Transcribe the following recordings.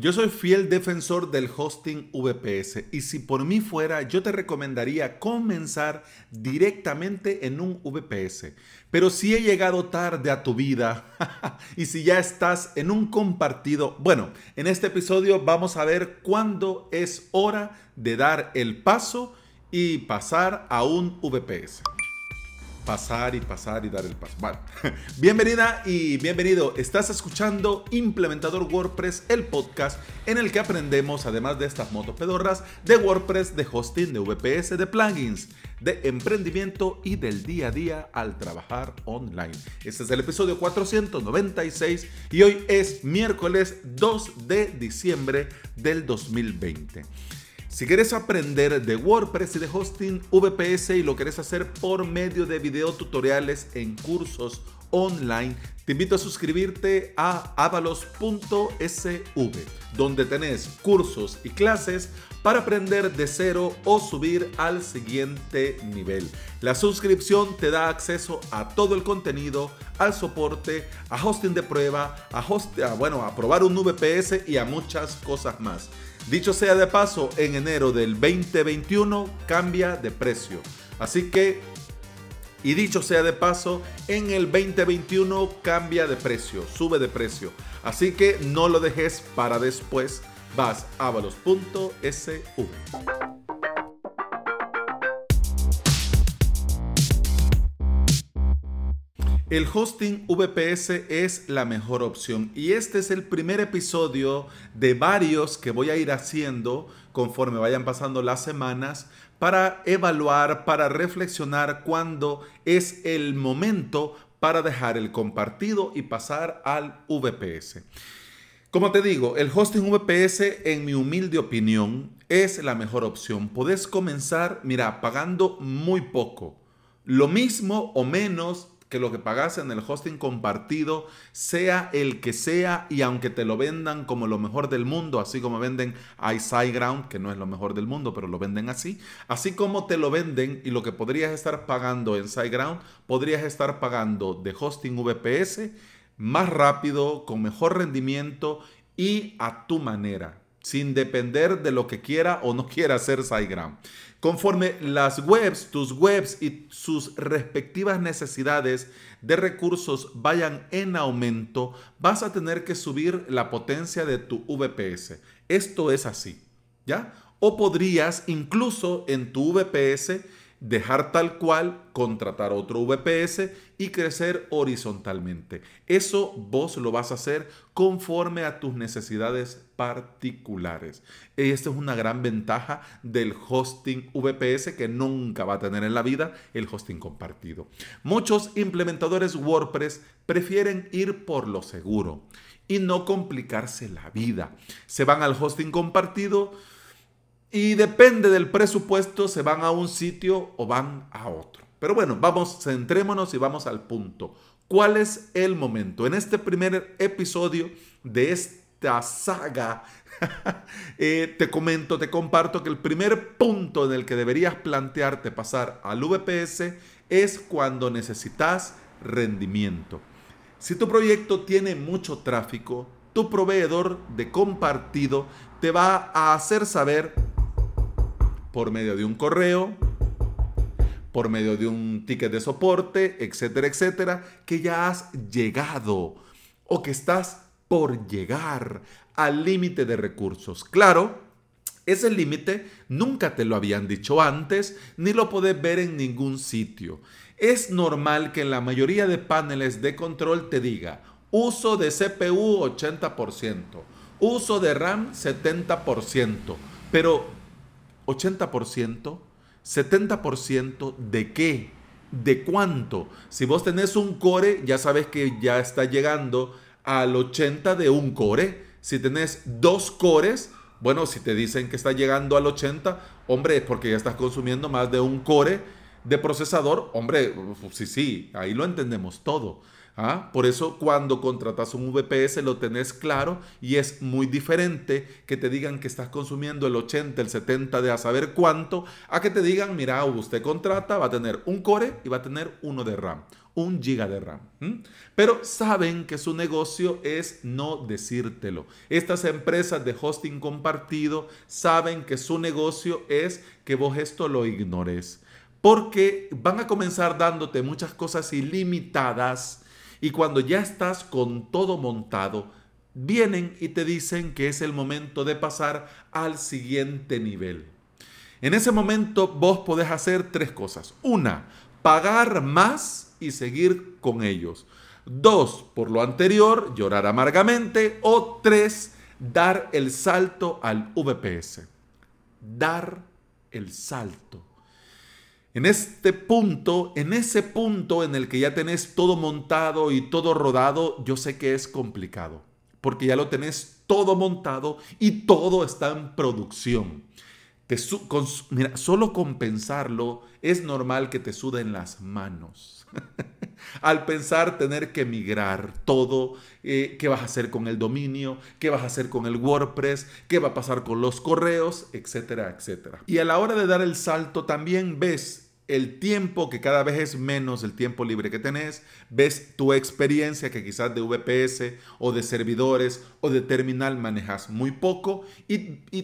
Yo soy fiel defensor del hosting VPS y si por mí fuera yo te recomendaría comenzar directamente en un VPS. Pero si he llegado tarde a tu vida y si ya estás en un compartido, bueno, en este episodio vamos a ver cuándo es hora de dar el paso y pasar a un VPS pasar y pasar y dar el paso. Bienvenida y bienvenido. Estás escuchando Implementador WordPress, el podcast en el que aprendemos, además de estas motos pedorras, de WordPress, de hosting, de VPS, de plugins, de emprendimiento y del día a día al trabajar online. Este es el episodio 496 y hoy es miércoles 2 de diciembre del 2020. Si quieres aprender de WordPress y de hosting VPS y lo quieres hacer por medio de video tutoriales en cursos online, te invito a suscribirte a avalos.sv, donde tenés cursos y clases para aprender de cero o subir al siguiente nivel. La suscripción te da acceso a todo el contenido, al soporte, a hosting de prueba, a, a, bueno, a probar un VPS y a muchas cosas más. Dicho sea de paso, en enero del 2021 cambia de precio. Así que, y dicho sea de paso, en el 2021 cambia de precio, sube de precio. Así que no lo dejes para después. Vas a avalos.sv. El hosting VPS es la mejor opción y este es el primer episodio de varios que voy a ir haciendo conforme vayan pasando las semanas para evaluar, para reflexionar cuándo es el momento para dejar el compartido y pasar al VPS. Como te digo, el hosting VPS, en mi humilde opinión, es la mejor opción. Puedes comenzar, mira, pagando muy poco. Lo mismo o menos que lo que pagas en el hosting compartido, sea el que sea, y aunque te lo vendan como lo mejor del mundo, así como venden iSideground, que no es lo mejor del mundo, pero lo venden así, así como te lo venden y lo que podrías estar pagando en SiteGround, podrías estar pagando de hosting VPS más rápido, con mejor rendimiento y a tu manera sin depender de lo que quiera o no quiera hacer SiteGround. Conforme las webs, tus webs y sus respectivas necesidades de recursos vayan en aumento, vas a tener que subir la potencia de tu VPS. Esto es así, ¿ya? O podrías incluso en tu VPS dejar tal cual, contratar otro VPS y crecer horizontalmente. Eso vos lo vas a hacer conforme a tus necesidades particulares. Esta es una gran ventaja del hosting VPS que nunca va a tener en la vida el hosting compartido. Muchos implementadores WordPress prefieren ir por lo seguro y no complicarse la vida. Se van al hosting compartido y depende del presupuesto, se van a un sitio o van a otro. Pero bueno, vamos, centrémonos y vamos al punto. ¿Cuál es el momento? En este primer episodio de esta saga, eh, te comento, te comparto que el primer punto en el que deberías plantearte pasar al VPS es cuando necesitas rendimiento. Si tu proyecto tiene mucho tráfico, tu proveedor de compartido te va a hacer saber por medio de un correo, por medio de un ticket de soporte, etcétera, etcétera, que ya has llegado o que estás por llegar al límite de recursos. Claro, ese límite nunca te lo habían dicho antes, ni lo puedes ver en ningún sitio. Es normal que en la mayoría de paneles de control te diga uso de CPU 80%, uso de RAM 70%, pero 80%, 70% de qué, de cuánto. Si vos tenés un core, ya sabes que ya está llegando al 80 de un core. Si tenés dos cores, bueno, si te dicen que está llegando al 80, hombre, es porque ya estás consumiendo más de un core de procesador, hombre, sí, sí, ahí lo entendemos todo. ¿Ah? Por eso cuando contratas un VPS lo tenés claro y es muy diferente que te digan que estás consumiendo el 80, el 70 de a saber cuánto, a que te digan, mira, usted contrata, va a tener un core y va a tener uno de RAM. un giga de RAM. Pero saben que su negocio es no decírtelo. Estas empresas de hosting compartido saben que su negocio es que vos esto lo ignores. Porque van a comenzar dándote muchas cosas ilimitadas y cuando ya estás con todo montado, vienen y te dicen que es el momento de pasar al siguiente nivel. En ese momento vos podés hacer tres cosas. Una, pagar más y seguir con ellos. Dos, por lo anterior, llorar amargamente. O tres, dar el salto al VPS. Dar el salto. En este punto, en ese punto en el que ya tenés todo montado y todo rodado, yo sé que es complicado, porque ya lo tenés todo montado y todo está en producción. mira, solo con pensarlo es normal que te suden las manos. Al pensar tener que migrar todo, eh, qué vas a hacer con el dominio, qué vas a hacer con el WordPress, qué va a pasar con los correos, etcétera, etcétera. Y a la hora de dar el salto también ves el tiempo que cada vez es menos el tiempo libre que tenés, ves tu experiencia que quizás de VPS o de servidores o de terminal manejas muy poco y,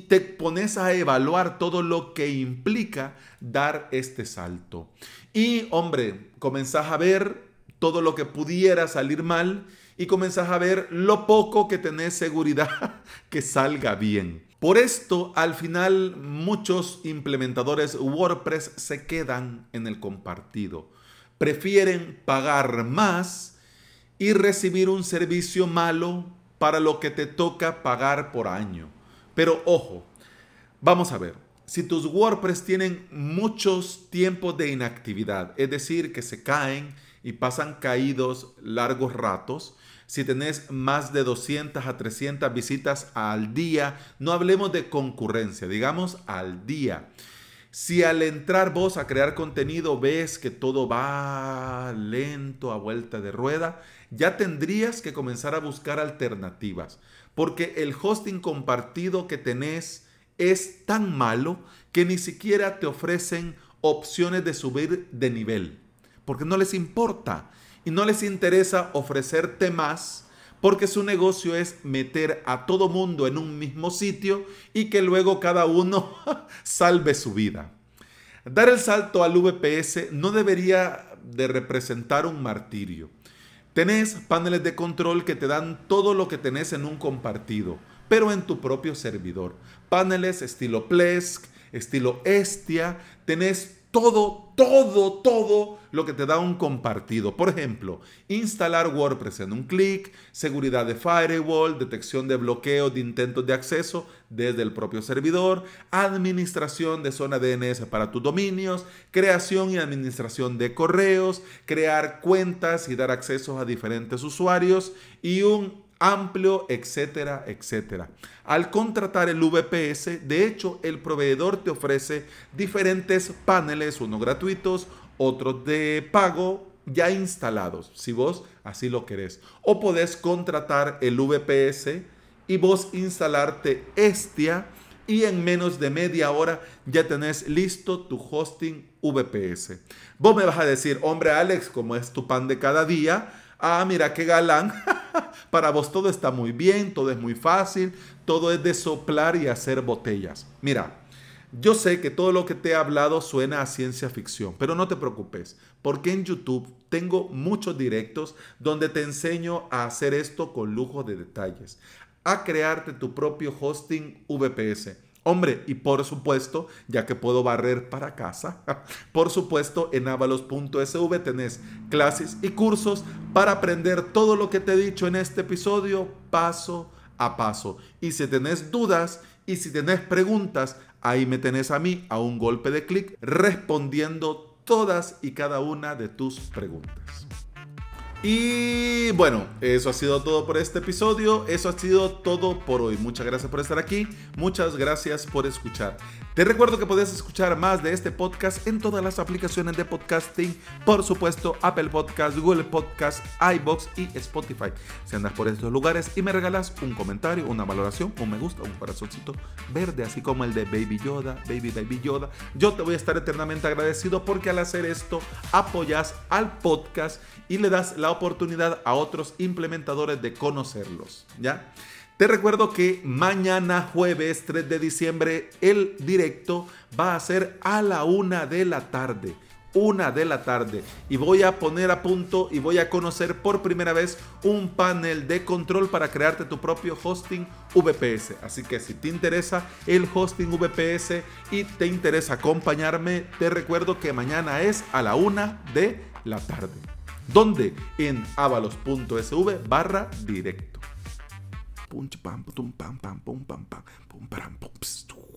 te pones a evaluar todo lo que implica dar este salto. Y hombre, comenzás a ver todo lo que pudiera salir mal y comenzás a ver lo poco que tenés seguridad que salga bien. Por esto, al final, muchos implementadores WordPress se quedan en el compartido. Prefieren pagar más y recibir un servicio malo para lo que te toca pagar por año. Pero ojo, vamos a ver, si tus WordPress tienen muchos tiempos de inactividad, es decir, que se caen y pasan caídos largos ratos, si tenés más de 200 a 300 visitas al día, no hablemos de concurrencia, digamos al día. Si al entrar vos a crear contenido ves que todo va lento a vuelta de rueda, ya tendrías que comenzar a buscar alternativas, porque el hosting compartido que tenés es tan malo que ni siquiera te ofrecen opciones de subir de nivel, porque no les importa y no les interesa ofrecerte más porque su negocio es meter a todo mundo en un mismo sitio y que luego cada uno salve su vida. Dar el salto al VPS no debería de representar un martirio. Tenés paneles de control que te dan todo lo que tenés en un compartido, pero en tu propio servidor. Paneles estilo Plesk, estilo Estia, tenés todo, todo, todo lo que te da un compartido. Por ejemplo, instalar WordPress en un clic, seguridad de firewall, detección de bloqueo de intentos de acceso desde el propio servidor, administración de zona DNS para tus dominios, creación y administración de correos, crear cuentas y dar acceso a diferentes usuarios y un amplio, etcétera, etcétera. Al contratar el VPS, de hecho, el proveedor te ofrece diferentes paneles, unos gratuitos, otros de pago, ya instalados, si vos así lo querés. O podés contratar el VPS y vos instalarte Estia y en menos de media hora ya tenés listo tu hosting VPS. Vos me vas a decir, hombre Alex, como es tu pan de cada día, ah, mira qué galán. Para vos todo está muy bien, todo es muy fácil, todo es de soplar y hacer botellas. Mira, yo sé que todo lo que te he hablado suena a ciencia ficción, pero no te preocupes, porque en YouTube tengo muchos directos donde te enseño a hacer esto con lujo de detalles, a crearte tu propio hosting VPS Hombre, y por supuesto, ya que puedo barrer para casa, por supuesto, en avalos.sv tenés clases y cursos para aprender todo lo que te he dicho en este episodio paso a paso. Y si tenés dudas y si tenés preguntas, ahí me tenés a mí a un golpe de clic respondiendo todas y cada una de tus preguntas. Y bueno, eso ha sido todo por este episodio. Eso ha sido todo por hoy. Muchas gracias por estar aquí. Muchas gracias por escuchar. Te recuerdo que puedes escuchar más de este podcast en todas las aplicaciones de podcasting. Por supuesto, Apple Podcast, Google Podcast, iBox y Spotify. Si andas por estos lugares y me regalas un comentario, una valoración, un me gusta, un corazoncito verde, así como el de Baby Yoda, Baby Baby Yoda, yo te voy a estar eternamente agradecido porque al hacer esto apoyas al podcast y le das la oportunidad a otros implementadores de conocerlos, ¿ya? Te recuerdo que mañana jueves 3 de diciembre el directo va a ser a la una de la tarde. Una de la tarde y voy a poner a punto y voy a conocer por primera vez un panel de control para crearte tu propio hosting VPS. Así que si te interesa el hosting VPS y te interesa acompañarme, te recuerdo que mañana es a la una de la tarde. ¿Dónde? En avalos.sv barra directo. bum bam bum bam bam bum bam bum bam bum bam bum